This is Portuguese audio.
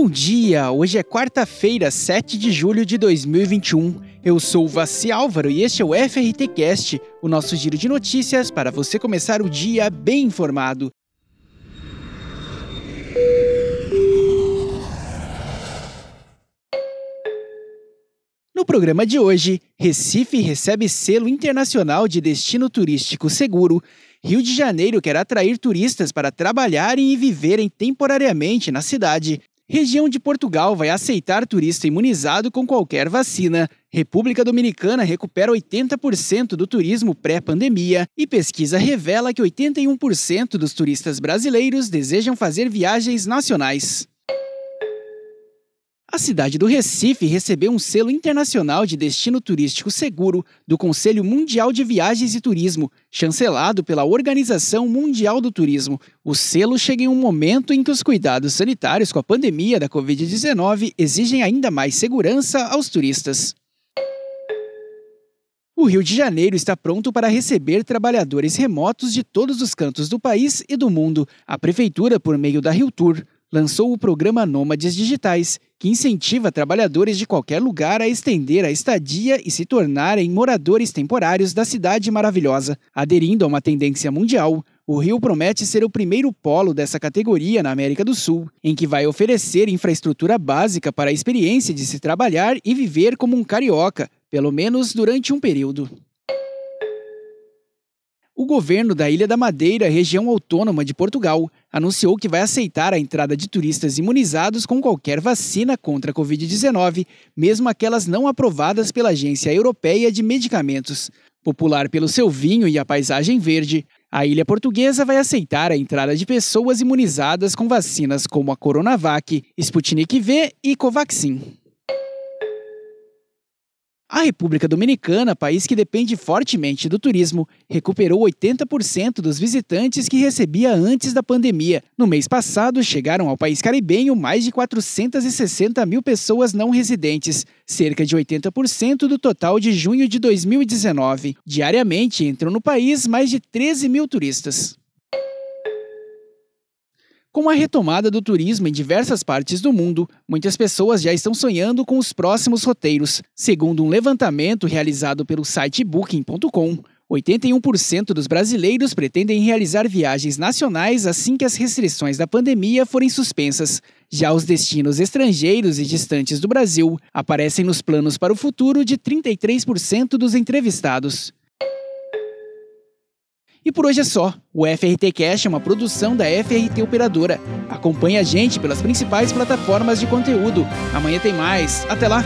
Bom dia! Hoje é quarta-feira, 7 de julho de 2021. Eu sou o Vassi Álvaro e este é o FRT Cast, o nosso giro de notícias para você começar o dia bem informado. No programa de hoje, Recife recebe selo internacional de destino turístico seguro. Rio de Janeiro quer atrair turistas para trabalharem e viverem temporariamente na cidade. Região de Portugal vai aceitar turista imunizado com qualquer vacina. República Dominicana recupera 80% do turismo pré-pandemia e pesquisa revela que 81% dos turistas brasileiros desejam fazer viagens nacionais. A cidade do Recife recebeu um selo internacional de destino turístico seguro do Conselho Mundial de Viagens e Turismo, chancelado pela Organização Mundial do Turismo. O selo chega em um momento em que os cuidados sanitários com a pandemia da Covid-19 exigem ainda mais segurança aos turistas. O Rio de Janeiro está pronto para receber trabalhadores remotos de todos os cantos do país e do mundo. A prefeitura, por meio da Rio Tour, lançou o programa Nômades Digitais, que incentiva trabalhadores de qualquer lugar a estender a estadia e se tornarem moradores temporários da cidade maravilhosa. Aderindo a uma tendência mundial, o Rio promete ser o primeiro polo dessa categoria na América do Sul, em que vai oferecer infraestrutura básica para a experiência de se trabalhar e viver como um carioca, pelo menos durante um período. O governo da Ilha da Madeira, região autônoma de Portugal, anunciou que vai aceitar a entrada de turistas imunizados com qualquer vacina contra a Covid-19, mesmo aquelas não aprovadas pela Agência Europeia de Medicamentos. Popular pelo seu vinho e a paisagem verde, a ilha portuguesa vai aceitar a entrada de pessoas imunizadas com vacinas como a Coronavac, Sputnik V e Covaxin. A República Dominicana, país que depende fortemente do turismo, recuperou 80% dos visitantes que recebia antes da pandemia. No mês passado, chegaram ao país caribenho mais de 460 mil pessoas não residentes, cerca de 80% do total de junho de 2019. Diariamente entram no país mais de 13 mil turistas. Com a retomada do turismo em diversas partes do mundo, muitas pessoas já estão sonhando com os próximos roteiros. Segundo um levantamento realizado pelo site Booking.com, 81% dos brasileiros pretendem realizar viagens nacionais assim que as restrições da pandemia forem suspensas. Já os destinos estrangeiros e distantes do Brasil aparecem nos planos para o futuro de 33% dos entrevistados. E por hoje é só. O FRT Cash é uma produção da FRT Operadora. Acompanhe a gente pelas principais plataformas de conteúdo. Amanhã tem mais. Até lá!